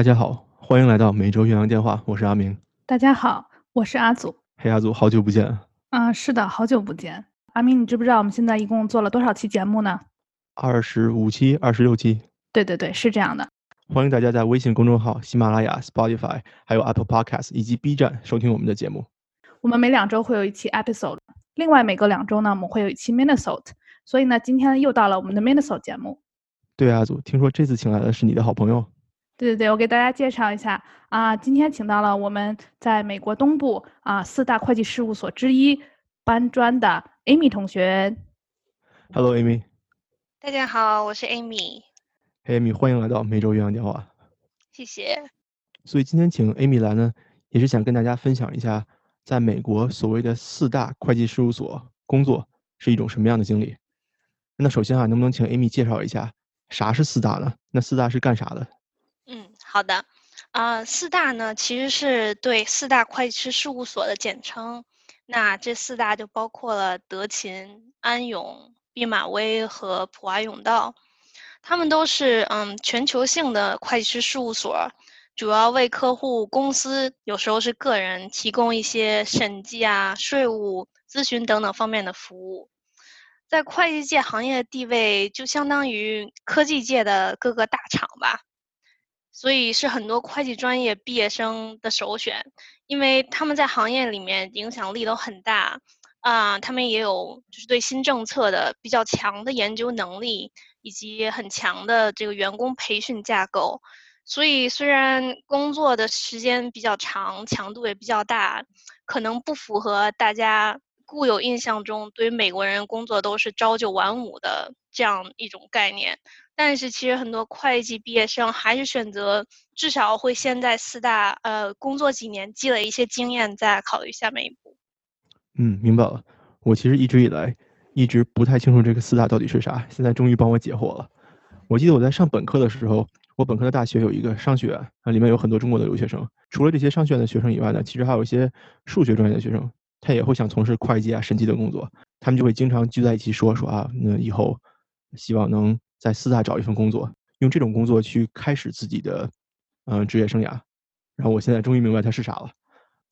大家好，欢迎来到每周岳阳电话，我是阿明。大家好，我是阿祖。嘿，阿祖，好久不见。啊，是的，好久不见。阿明，你知不知道我们现在一共做了多少期节目呢？二十五期，二十六期。对对对，是这样的。欢迎大家在微信公众号、喜马拉雅、Spotify，还有 Apple Podcast 以及 B 站收听我们的节目。我们每两周会有一期 episode，另外每隔两周呢，我们会有一期 Minnesota。所以呢，今天又到了我们的 Minnesota 节目。对，阿祖，听说这次请来的是你的好朋友。对对对，我给大家介绍一下啊，今天请到了我们在美国东部啊四大会计事务所之一搬砖的 Amy 同学。Hello，Amy。大家好，我是 Amy。Hey Amy，欢迎来到每周岳阳电话。谢谢。所以今天请 Amy 来呢，也是想跟大家分享一下，在美国所谓的四大会计事务所工作是一种什么样的经历。那首先啊，能不能请 Amy 介绍一下啥是四大呢？那四大是干啥的？好的，啊，四大呢其实是对四大会计师事务所的简称。那这四大就包括了德勤、安永、毕马威和普华永道，他们都是嗯全球性的会计师事务所，主要为客户、公司，有时候是个人提供一些审计啊、税务咨询等等方面的服务。在会计界行业的地位，就相当于科技界的各个大厂吧。所以是很多会计专业毕业生的首选，因为他们在行业里面影响力都很大，啊，他们也有就是对新政策的比较强的研究能力，以及很强的这个员工培训架构。所以虽然工作的时间比较长，强度也比较大，可能不符合大家固有印象中对于美国人工作都是朝九晚五的这样一种概念。但是其实很多会计毕业生还是选择至少会先在四大呃工作几年，积累一些经验，再考虑下面一步。嗯，明白了。我其实一直以来一直不太清楚这个四大到底是啥，现在终于帮我解惑了。我记得我在上本科的时候，我本科的大学有一个商学院，啊，里面有很多中国的留学生。除了这些商学院的学生以外呢，其实还有一些数学专业的学生，他也会想从事会计啊、审计的工作。他们就会经常聚在一起说说啊，那以后希望能。在四大找一份工作，用这种工作去开始自己的，嗯，职业生涯。然后我现在终于明白它是啥了。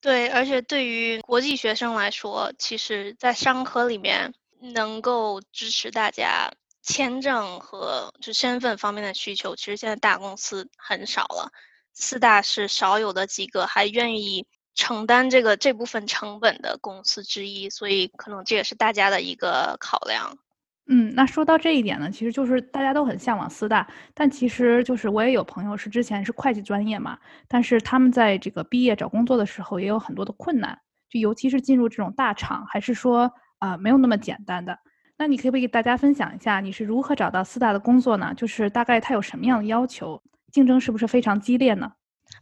对，而且对于国际学生来说，其实，在商科里面能够支持大家签证和就身份方面的需求，其实现在大公司很少了。四大是少有的几个还愿意承担这个这部分成本的公司之一，所以可能这也是大家的一个考量。嗯，那说到这一点呢，其实就是大家都很向往四大，但其实就是我也有朋友是之前是会计专业嘛，但是他们在这个毕业找工作的时候也有很多的困难，就尤其是进入这种大厂，还是说啊没有那么简单的。那你可不可以给大家分享一下你是如何找到四大的工作呢？就是大概它有什么样的要求，竞争是不是非常激烈呢？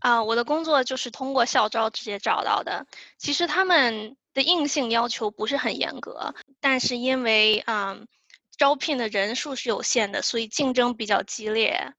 啊，我的工作就是通过校招直接找到的。其实他们的硬性要求不是很严格，但是因为嗯。招聘的人数是有限的，所以竞争比较激烈。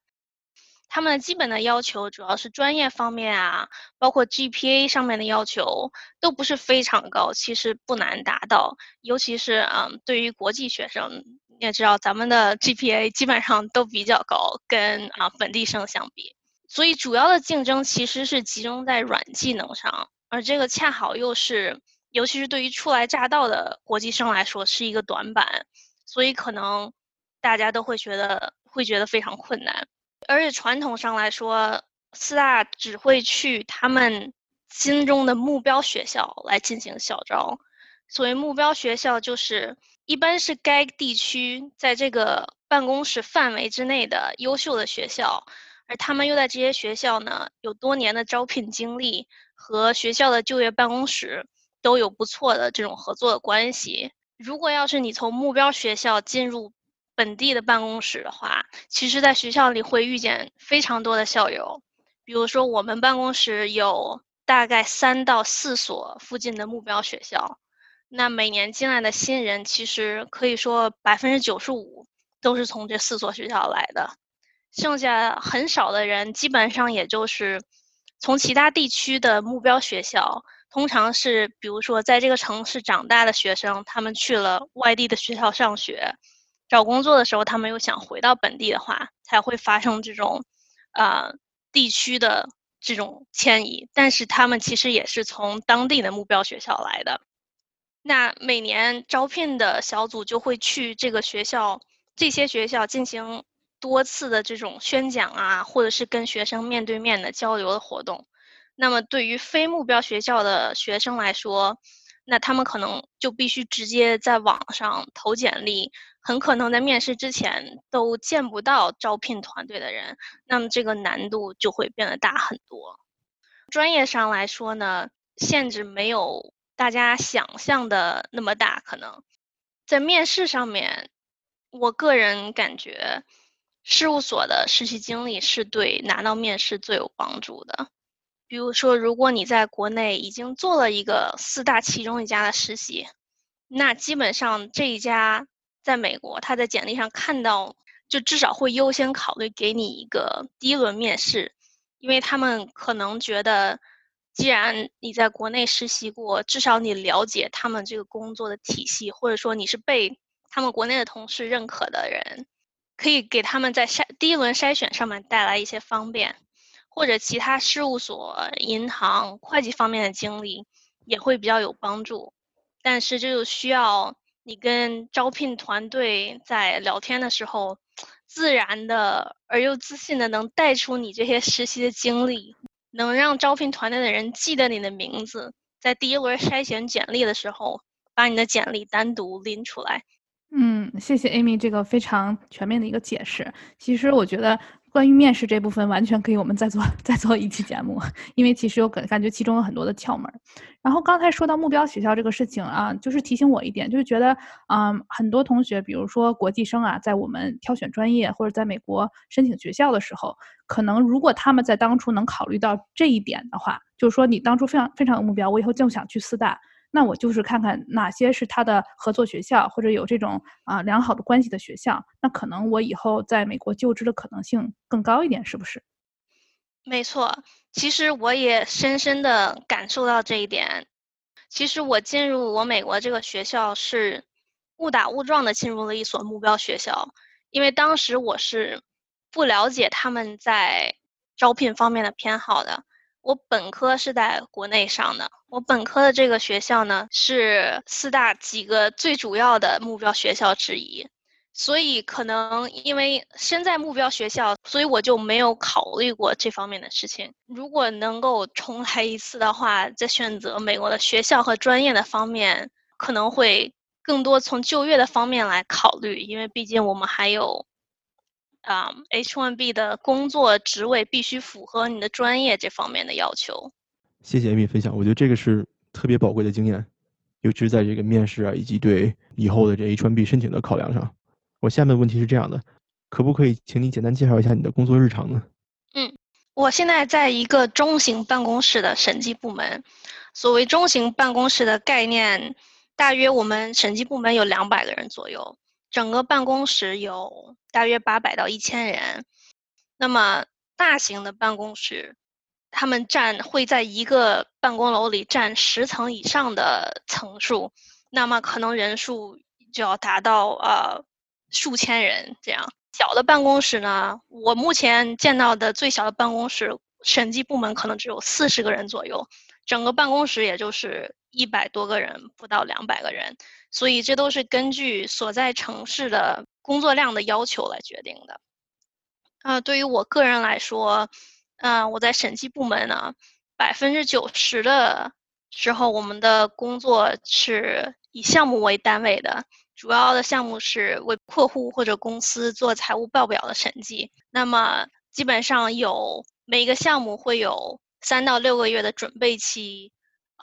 他们基本的要求主要是专业方面啊，包括 GPA 上面的要求都不是非常高，其实不难达到。尤其是嗯，对于国际学生，你也知道咱们的 GPA 基本上都比较高，跟啊本地生相比。所以主要的竞争其实是集中在软技能上，而这个恰好又是，尤其是对于初来乍到的国际生来说是一个短板。所以可能大家都会觉得会觉得非常困难，而且传统上来说，四大只会去他们心中的目标学校来进行校招。所谓目标学校，就是一般是该地区在这个办公室范围之内的优秀的学校，而他们又在这些学校呢有多年的招聘经历，和学校的就业办公室都有不错的这种合作的关系。如果要是你从目标学校进入本地的办公室的话，其实，在学校里会遇见非常多的校友。比如说，我们办公室有大概三到四所附近的目标学校，那每年进来的新人，其实可以说百分之九十五都是从这四所学校来的，剩下很少的人，基本上也就是从其他地区的目标学校。通常是，比如说，在这个城市长大的学生，他们去了外地的学校上学，找工作的时候，他们又想回到本地的话，才会发生这种，呃，地区的这种迁移，但是他们其实也是从当地的目标学校来的。那每年招聘的小组就会去这个学校、这些学校进行多次的这种宣讲啊，或者是跟学生面对面的交流的活动。那么对于非目标学校的学生来说，那他们可能就必须直接在网上投简历，很可能在面试之前都见不到招聘团队的人，那么这个难度就会变得大很多。专业上来说呢，限制没有大家想象的那么大，可能在面试上面，我个人感觉，事务所的实习经历是对拿到面试最有帮助的。比如说，如果你在国内已经做了一个四大其中一家的实习，那基本上这一家在美国，他在简历上看到，就至少会优先考虑给你一个第一轮面试，因为他们可能觉得，既然你在国内实习过，至少你了解他们这个工作的体系，或者说你是被他们国内的同事认可的人，可以给他们在筛第一轮筛选上面带来一些方便。或者其他事务所、银行、会计方面的经历也会比较有帮助，但是这就需要你跟招聘团队在聊天的时候，自然的而又自信的能带出你这些实习的经历，能让招聘团队的人记得你的名字，在第一轮筛选简历的时候，把你的简历单独拎出来。谢谢 Amy 这个非常全面的一个解释。其实我觉得。关于面试这部分，完全可以我们再做 再做一期节目，因为其实有感感觉其中有很多的窍门。然后刚才说到目标学校这个事情啊，就是提醒我一点，就是觉得嗯，很多同学，比如说国际生啊，在我们挑选专业或者在美国申请学校的时候，可能如果他们在当初能考虑到这一点的话，就是说你当初非常非常有目标，我以后就想去四大。那我就是看看哪些是他的合作学校，或者有这种啊良好的关系的学校，那可能我以后在美国就职的可能性更高一点，是不是？没错，其实我也深深的感受到这一点。其实我进入我美国这个学校是误打误撞的进入了一所目标学校，因为当时我是不了解他们在招聘方面的偏好的。我本科是在国内上的，我本科的这个学校呢是四大几个最主要的目标学校之一，所以可能因为身在目标学校，所以我就没有考虑过这方面的事情。如果能够重来一次的话，在选择美国的学校和专业的方面，可能会更多从就业的方面来考虑，因为毕竟我们还有。啊，H1B 的工作职位必须符合你的专业这方面的要求。谢谢 Amy 分享，我觉得这个是特别宝贵的经验，尤其是在这个面试啊，以及对以后的这 H1B 申请的考量上。我下面的问题是这样的，可不可以请你简单介绍一下你的工作日常呢？嗯，我现在在一个中型办公室的审计部门。所谓中型办公室的概念，大约我们审计部门有两百个人左右。整个办公室有大约八百到一千人，那么大型的办公室，他们占会在一个办公楼里占十层以上的层数，那么可能人数就要达到呃数千人这样。小的办公室呢，我目前见到的最小的办公室，审计部门可能只有四十个人左右，整个办公室也就是一百多个人，不到两百个人。所以这都是根据所在城市的工作量的要求来决定的。啊，对于我个人来说，嗯，我在审计部门呢，百分之九十的时候，我们的工作是以项目为单位的，主要的项目是为客户或者公司做财务报表的审计。那么基本上有每个项目会有三到六个月的准备期。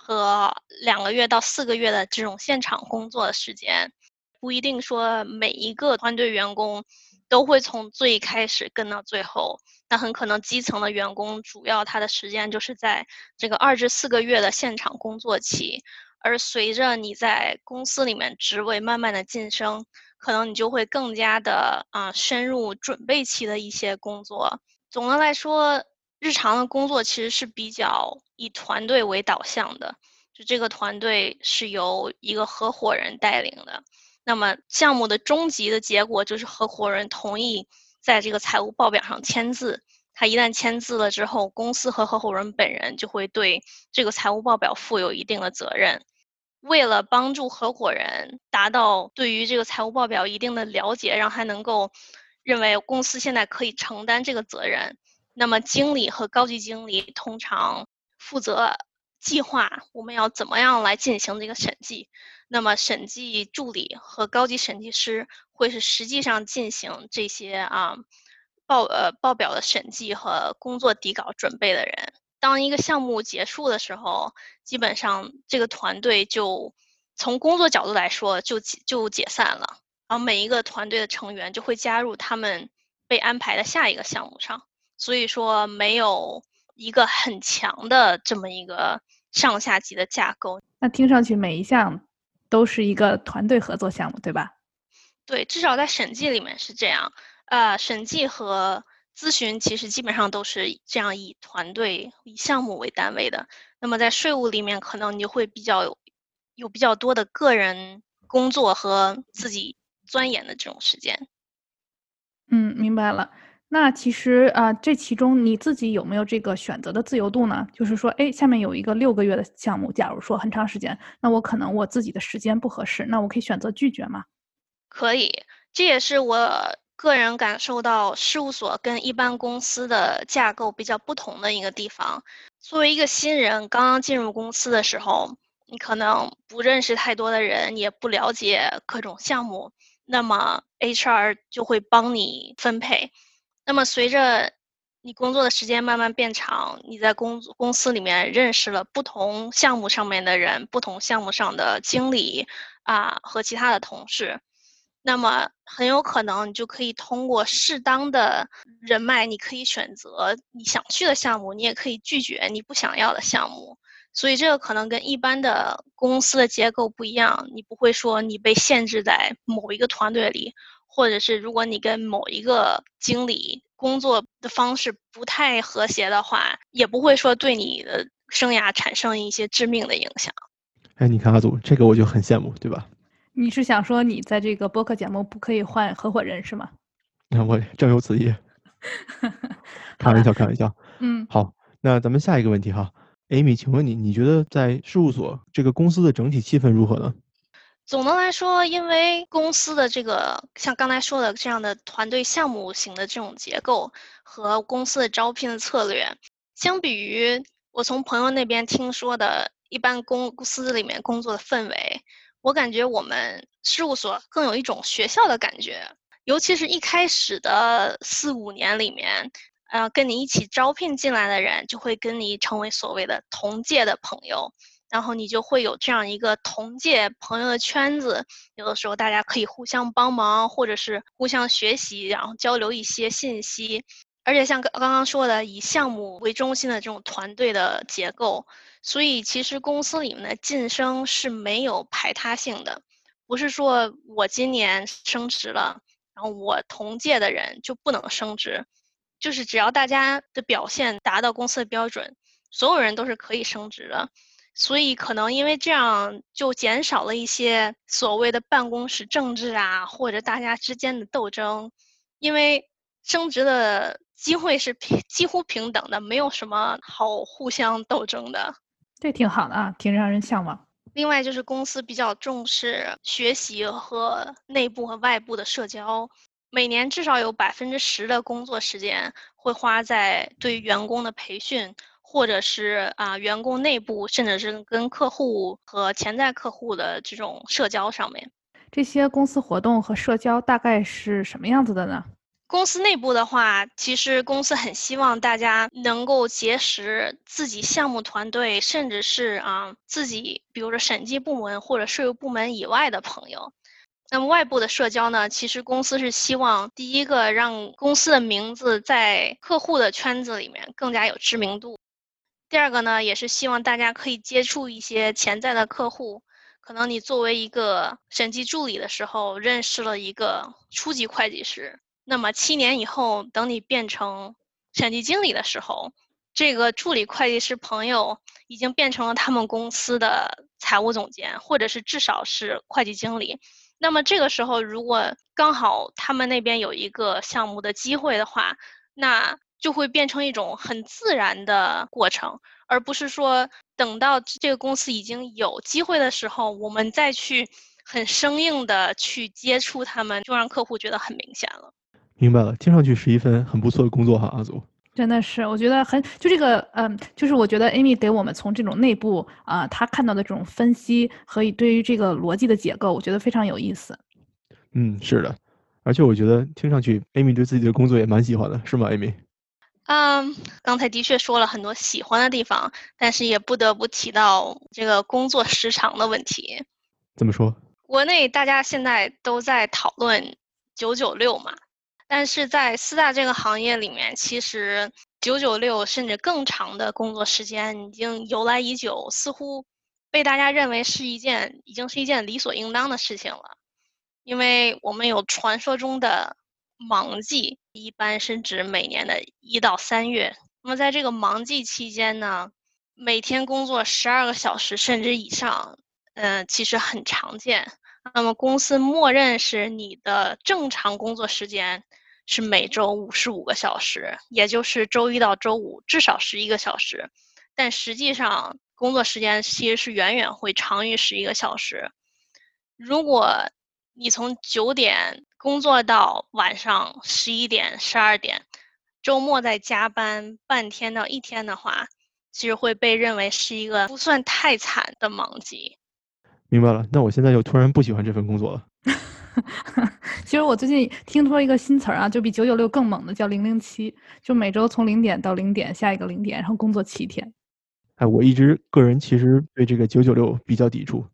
和两个月到四个月的这种现场工作的时间，不一定说每一个团队员工都会从最开始跟到最后。那很可能基层的员工主要他的时间就是在这个二至四个月的现场工作期。而随着你在公司里面职位慢慢的晋升，可能你就会更加的啊深入准备期的一些工作。总的来说。日常的工作其实是比较以团队为导向的，就这个团队是由一个合伙人带领的。那么项目的终极的结果就是合伙人同意在这个财务报表上签字，他一旦签字了之后，公司和合伙人本人就会对这个财务报表负有一定的责任。为了帮助合伙人达到对于这个财务报表一定的了解，让他能够认为公司现在可以承担这个责任，那么经理和高级经理通常负责计划我们要怎么样来进行这个审计。那么审计助理和高级审计师会是实际上进行这些啊报呃报表的审计和工作底稿准备的人。当一个项目结束的时候，基本上这个团队就从工作角度来说就就解散了，然后每一个团队的成员就会加入他们被安排的下一个项目上。所以说没有一个很强的这么一个上下级的架构。那听上去每一项都是一个团队合作项目，对吧？对，至少在审计里面是这样。呃，审计和咨询其实基本上都是这样以团队、以项目为单位的。那么在税务里面，可能你就会比较有有比较多的个人工作和自己钻研的这种时间。嗯，明白了。那其实啊，这其中你自己有没有这个选择的自由度呢？就是说，哎，下面有一个六个月的项目，假如说很长时间，那我可能我自己的时间不合适，那我可以选择拒绝吗？可以，这也是我。个人感受到事务所跟一般公司的架构比较不同的一个地方。作为一个新人，刚刚进入公司的时候，你可能不认识太多的人，也不了解各种项目，那么 HR 就会帮你分配。那么随着你工作的时间慢慢变长，你在公公司里面认识了不同项目上面的人，不同项目上的经理啊和其他的同事。那么很有可能，你就可以通过适当的人脉，你可以选择你想去的项目，你也可以拒绝你不想要的项目。所以这个可能跟一般的公司的结构不一样，你不会说你被限制在某一个团队里，或者是如果你跟某一个经理工作的方式不太和谐的话，也不会说对你的生涯产生一些致命的影响。哎，你看阿祖，这个我就很羡慕，对吧？你是想说你在这个播客节目不可以换合伙人是吗？那我正有此意。开玩笑，开玩笑。嗯，好，那咱们下一个问题哈，Amy，请问你，你觉得在事务所这个公司的整体气氛如何呢？总的来说，因为公司的这个像刚才说的这样的团队项目型的这种结构和公司的招聘的策略，相比于我从朋友那边听说的一般公司里面工作的氛围。我感觉我们事务所更有一种学校的感觉，尤其是一开始的四五年里面，呃，跟你一起招聘进来的人就会跟你成为所谓的同届的朋友，然后你就会有这样一个同届朋友的圈子，有的时候大家可以互相帮忙，或者是互相学习，然后交流一些信息。而且像刚刚刚说的，以项目为中心的这种团队的结构，所以其实公司里面的晋升是没有排他性的，不是说我今年升职了，然后我同届的人就不能升职，就是只要大家的表现达到公司的标准，所有人都是可以升职的。所以可能因为这样，就减少了一些所谓的办公室政治啊，或者大家之间的斗争，因为升职的。机会是平几乎平等的，没有什么好互相斗争的，这挺好的啊，挺让人向往。另外就是公司比较重视学习和内部和外部的社交，每年至少有百分之十的工作时间会花在对员工的培训，或者是啊员工内部，甚至是跟客户和潜在客户的这种社交上面。这些公司活动和社交大概是什么样子的呢？公司内部的话，其实公司很希望大家能够结识自己项目团队，甚至是啊自己，比如说审计部门或者税务部门以外的朋友。那么外部的社交呢，其实公司是希望第一个让公司的名字在客户的圈子里面更加有知名度。第二个呢，也是希望大家可以接触一些潜在的客户。可能你作为一个审计助理的时候，认识了一个初级会计师。那么七年以后，等你变成审计经理的时候，这个助理会计师朋友已经变成了他们公司的财务总监，或者是至少是会计经理。那么这个时候，如果刚好他们那边有一个项目的机会的话，那就会变成一种很自然的过程，而不是说等到这个公司已经有机会的时候，我们再去很生硬的去接触他们，就让客户觉得很明显了。明白了，听上去是一份很不错的工作哈，阿祖。真的是，我觉得很就这个，嗯，就是我觉得 Amy 给我们从这种内部啊，他看到的这种分析和对于这个逻辑的解构，我觉得非常有意思。嗯，是的，而且我觉得听上去 Amy 对自己的工作也蛮喜欢的，是吗，Amy？嗯，刚才的确说了很多喜欢的地方，但是也不得不提到这个工作时长的问题。怎么说？国内大家现在都在讨论九九六嘛。但是在四大这个行业里面，其实九九六甚至更长的工作时间已经由来已久，似乎被大家认为是一件已经是一件理所应当的事情了。因为我们有传说中的忙季，一般是指每年的一到三月。那么在这个忙季期间呢，每天工作十二个小时甚至以上，嗯，其实很常见。那么公司默认是你的正常工作时间是每周五十五个小时，也就是周一到周五至少十一个小时，但实际上工作时间其实是远远会长于十一个小时。如果你从九点工作到晚上十一点、十二点，周末再加班半天到一天的话，其实会被认为是一个不算太惨的忙季。明白了，那我现在又突然不喜欢这份工作了。其实我最近听说一个新词儿啊，就比九九六更猛的，叫零零七，就每周从零点到零点，下一个零点，然后工作七天。哎，我一直个人其实对这个九九六比较抵触，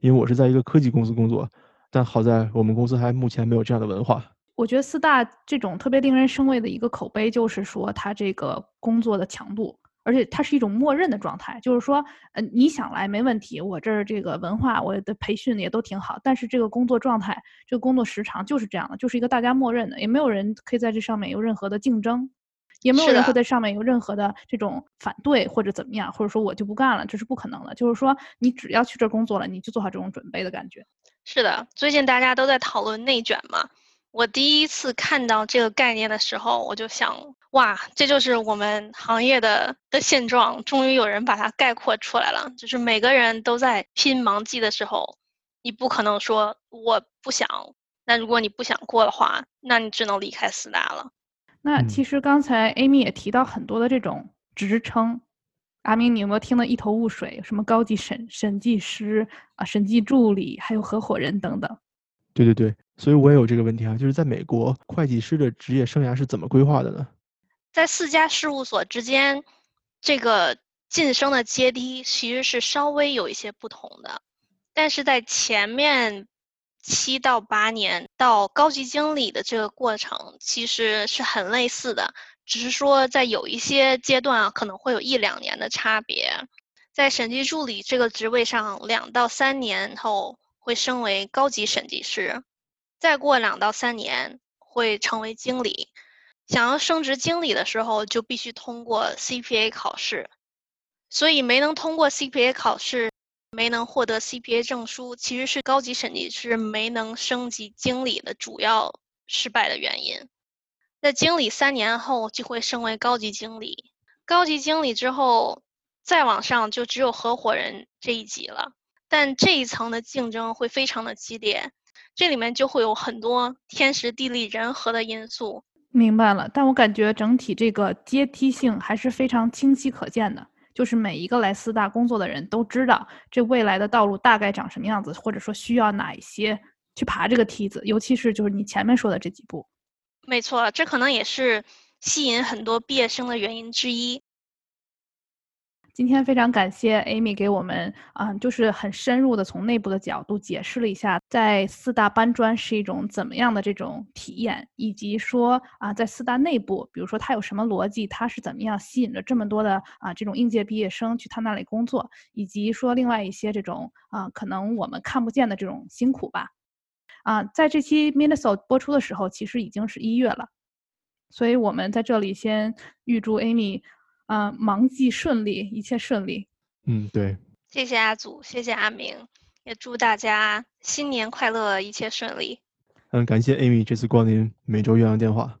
因为我是在一个科技公司工作，但好在我们公司还目前没有这样的文化。我觉得四大这种特别令人生畏的一个口碑，就是说它这个工作的强度。而且它是一种默认的状态，就是说，呃，你想来没问题，我这儿这个文化，我的培训也都挺好，但是这个工作状态，这个工作时长就是这样的，就是一个大家默认的，也没有人可以在这上面有任何的竞争，也没有人会在上面有任何的这种反对或者怎么样，或者说我就不干了，这是不可能的。就是说，你只要去这儿工作了，你就做好这种准备的感觉。是的，最近大家都在讨论内卷嘛。我第一次看到这个概念的时候，我就想，哇，这就是我们行业的的现状，终于有人把它概括出来了。就是每个人都在拼忙季的时候，你不可能说我不想。那如果你不想过的话，那你只能离开四大了。那其实刚才 Amy 也提到很多的这种职称，阿明，你有没有听得一头雾水？什么高级审审计师啊，审计助理，还有合伙人等等。对对对。所以我也有这个问题啊，就是在美国，会计师的职业生涯是怎么规划的呢？在四家事务所之间，这个晋升的阶梯其实是稍微有一些不同的，但是在前面七到八年到高级经理的这个过程其实是很类似的，只是说在有一些阶段啊可能会有一两年的差别。在审计助理这个职位上，两到三年后会升为高级审计师。再过两到三年会成为经理，想要升职经理的时候就必须通过 CPA 考试，所以没能通过 CPA 考试，没能获得 CPA 证书，其实是高级审计师没能升级经理的主要失败的原因。在经理三年后就会升为高级经理，高级经理之后再往上就只有合伙人这一级了，但这一层的竞争会非常的激烈。这里面就会有很多天时地利人和的因素。明白了，但我感觉整体这个阶梯性还是非常清晰可见的，就是每一个来四大工作的人都知道这未来的道路大概长什么样子，或者说需要哪一些去爬这个梯子，尤其是就是你前面说的这几步。没错，这可能也是吸引很多毕业生的原因之一。今天非常感谢 Amy 给我们啊，就是很深入的从内部的角度解释了一下，在四大搬砖是一种怎么样的这种体验，以及说啊，在四大内部，比如说它有什么逻辑，它是怎么样吸引着这么多的啊这种应届毕业生去他那里工作，以及说另外一些这种啊可能我们看不见的这种辛苦吧。啊，在这期 Minnesota 播出的时候，其实已经是一月了，所以我们在这里先预祝 Amy。啊，忙季顺利，一切顺利。嗯，对。谢谢阿祖，谢谢阿明，也祝大家新年快乐，一切顺利。嗯，感谢 Amy 这次光临每周岳阳电话。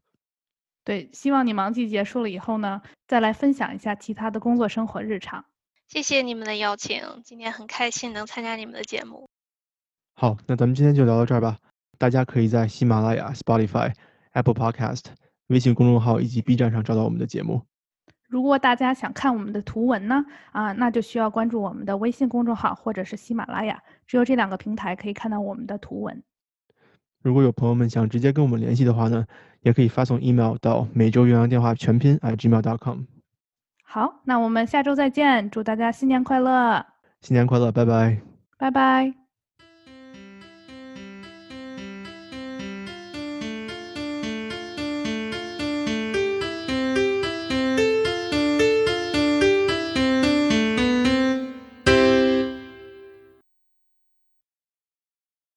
对，希望你忙季结束了以后呢，再来分享一下其他的工作生活日常。谢谢你们的邀请，今天很开心能参加你们的节目。好，那咱们今天就聊到这儿吧。大家可以在喜马拉雅、Spotify、Apple Podcast、微信公众号以及 B 站上找到我们的节目。如果大家想看我们的图文呢，啊，那就需要关注我们的微信公众号或者是喜马拉雅，只有这两个平台可以看到我们的图文。如果有朋友们想直接跟我们联系的话呢，也可以发送 email 到每周元阳电话全拼 @gmail.com。好，那我们下周再见，祝大家新年快乐！新年快乐，拜拜！拜拜。